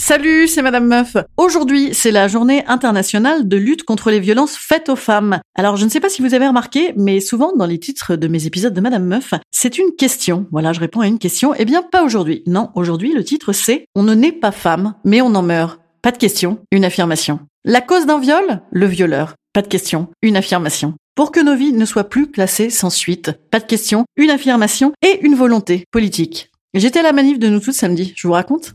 Salut, c'est Madame Meuf. Aujourd'hui, c'est la journée internationale de lutte contre les violences faites aux femmes. Alors, je ne sais pas si vous avez remarqué, mais souvent dans les titres de mes épisodes de Madame Meuf, c'est une question. Voilà, je réponds à une question. Eh bien, pas aujourd'hui. Non, aujourd'hui, le titre c'est On ne naît pas femme, mais on en meurt. Pas de question, une affirmation. La cause d'un viol? Le violeur. Pas de question, une affirmation. Pour que nos vies ne soient plus classées sans suite. Pas de question, une affirmation et une volonté politique. J'étais à la manif de nous toutes samedi, je vous raconte?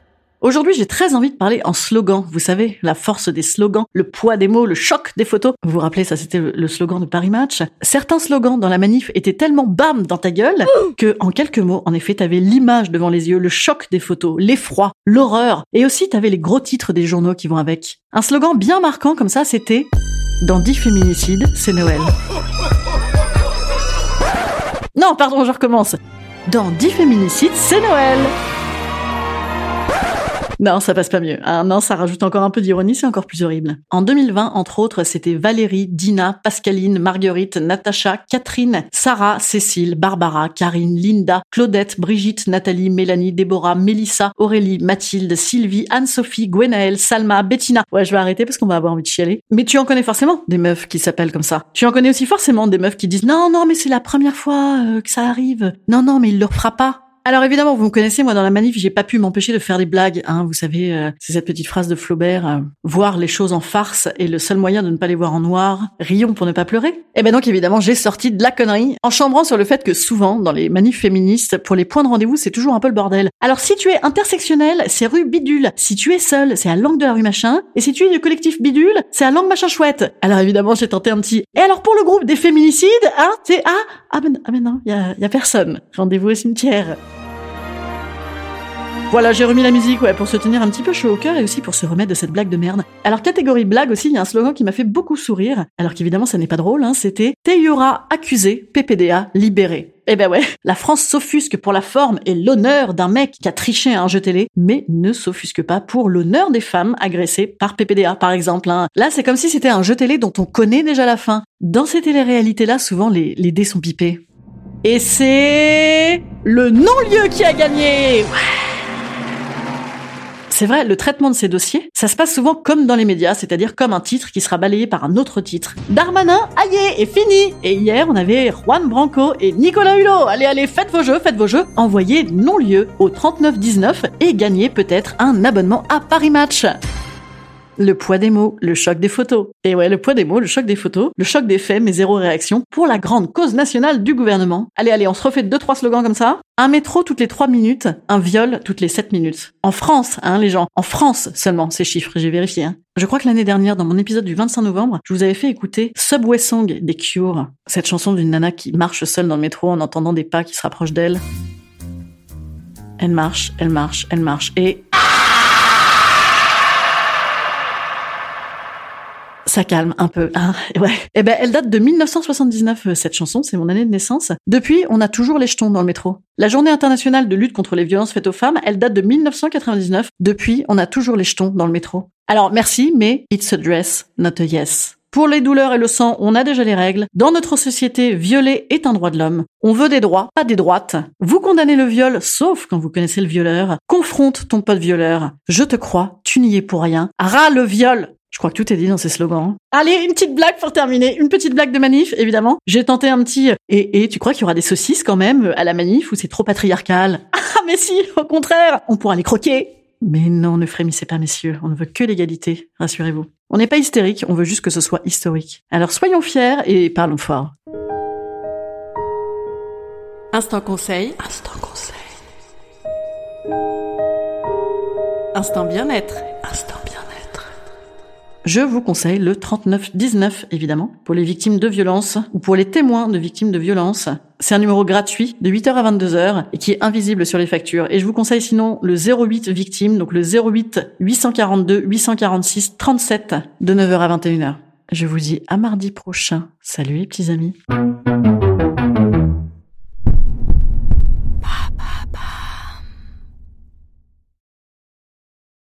Aujourd'hui, j'ai très envie de parler en slogan. Vous savez, la force des slogans, le poids des mots, le choc des photos. Vous vous rappelez, ça c'était le slogan de Paris Match. Certains slogans dans la manif étaient tellement bam dans ta gueule que, en quelques mots, en effet, t'avais l'image devant les yeux, le choc des photos, l'effroi, l'horreur. Et aussi, t'avais les gros titres des journaux qui vont avec. Un slogan bien marquant comme ça, c'était Dans 10 féminicides, c'est Noël. Non, pardon, je recommence. Dans 10 féminicides, c'est Noël. Non, ça passe pas mieux. Ah non, ça rajoute encore un peu d'ironie, c'est encore plus horrible. En 2020, entre autres, c'était Valérie, Dina, Pascaline, Marguerite, Natacha, Catherine, Sarah, Cécile, Barbara, Karine, Linda, Claudette, Brigitte, Nathalie, Mélanie, Déborah, Mélissa, Aurélie, Mathilde, Sylvie, Anne-Sophie, Gwenaëlle, Salma, Bettina. Ouais, je vais arrêter parce qu'on va avoir envie de chialer. Mais tu en connais forcément des meufs qui s'appellent comme ça. Tu en connais aussi forcément des meufs qui disent non, non, mais c'est la première fois euh, que ça arrive. Non, non, mais il le fera pas. Alors évidemment, vous me connaissez, moi dans la manif, j'ai pas pu m'empêcher de faire des blagues. Hein, vous savez, euh, c'est cette petite phrase de Flaubert euh, voir les choses en farce est le seul moyen de ne pas les voir en noir. Rions pour ne pas pleurer. Et eh ben donc évidemment, j'ai sorti de la connerie en chambrant sur le fait que souvent dans les manifs féministes, pour les points de rendez-vous, c'est toujours un peu le bordel. Alors si tu es intersectionnel, c'est rue Bidule. Si tu es seul, c'est à l'angle de la rue machin. Et si tu es du collectif Bidule, c'est à l'angle machin chouette. Alors évidemment, j'ai tenté un petit. Et alors pour le groupe des féminicides, hein, c'est ah ah ben ah ben non, y a, y a personne. Rendez-vous au cimetière. Voilà, j'ai remis la musique ouais, pour se tenir un petit peu chaud au cœur et aussi pour se remettre de cette blague de merde. Alors, catégorie blague aussi, il y a un slogan qui m'a fait beaucoup sourire, alors qu'évidemment, ça n'est pas drôle, hein, c'était Teyura accusé, PPDA libéré. Eh ben ouais, la France s'offusque pour la forme et l'honneur d'un mec qui a triché à un jeu télé, mais ne s'offusque pas pour l'honneur des femmes agressées par PPDA, par exemple. Hein. Là, c'est comme si c'était un jeu télé dont on connaît déjà la fin. Dans ces téléréalités-là, souvent, les, les dés sont pipés. Et c'est le non-lieu qui a gagné c'est vrai, le traitement de ces dossiers, ça se passe souvent comme dans les médias, c'est-à-dire comme un titre qui sera balayé par un autre titre. Darmanin, aïe, est fini Et hier, on avait Juan Branco et Nicolas Hulot. Allez, allez, faites vos jeux, faites vos jeux. Envoyez non-lieu au 3919 et gagnez peut-être un abonnement à Paris Match. Le poids des mots, le choc des photos. Et ouais, le poids des mots, le choc des photos, le choc des faits, mais zéro réaction pour la grande cause nationale du gouvernement. Allez, allez, on se refait deux, trois slogans comme ça. Un métro toutes les trois minutes, un viol toutes les sept minutes. En France, hein, les gens. En France seulement, ces chiffres, j'ai vérifié. Hein. Je crois que l'année dernière, dans mon épisode du 25 novembre, je vous avais fait écouter Subway Song des Cure. Cette chanson d'une nana qui marche seule dans le métro en entendant des pas qui se rapprochent d'elle. Elle marche, elle marche, elle marche. Et ça calme un peu. Hein ouais. Eh ben, elle date de 1979, euh, cette chanson, c'est mon année de naissance. Depuis, on a toujours les jetons dans le métro. La journée internationale de lutte contre les violences faites aux femmes, elle date de 1999. Depuis, on a toujours les jetons dans le métro. Alors, merci, mais it's a dress, not a yes. Pour les douleurs et le sang, on a déjà les règles. Dans notre société, violer est un droit de l'homme. On veut des droits, pas des droites. Vous condamnez le viol, sauf quand vous connaissez le violeur. Confronte ton pote violeur. Je te crois, tu n'y es pour rien. Ras le viol. Je crois que tout est dit dans ces slogans. Allez, une petite blague pour terminer. Une petite blague de manif, évidemment. J'ai tenté un petit... Et, et tu crois qu'il y aura des saucisses quand même à la manif ou c'est trop patriarcal? Ah mais si, au contraire, on pourra les croquer. Mais non, ne frémissez pas, messieurs. On ne veut que l'égalité, rassurez-vous. On n'est pas hystérique, on veut juste que ce soit historique. Alors soyons fiers et parlons fort. Instant conseil. Instant conseil. Instant bien-être. Instant bien-être. Je vous conseille le 3919, évidemment, pour les victimes de violences ou pour les témoins de victimes de violences. C'est un numéro gratuit de 8h à 22h et qui est invisible sur les factures. Et je vous conseille sinon le 08 victime, donc le 08 842 846 37 de 9h à 21h. Je vous dis à mardi prochain. Salut les petits amis.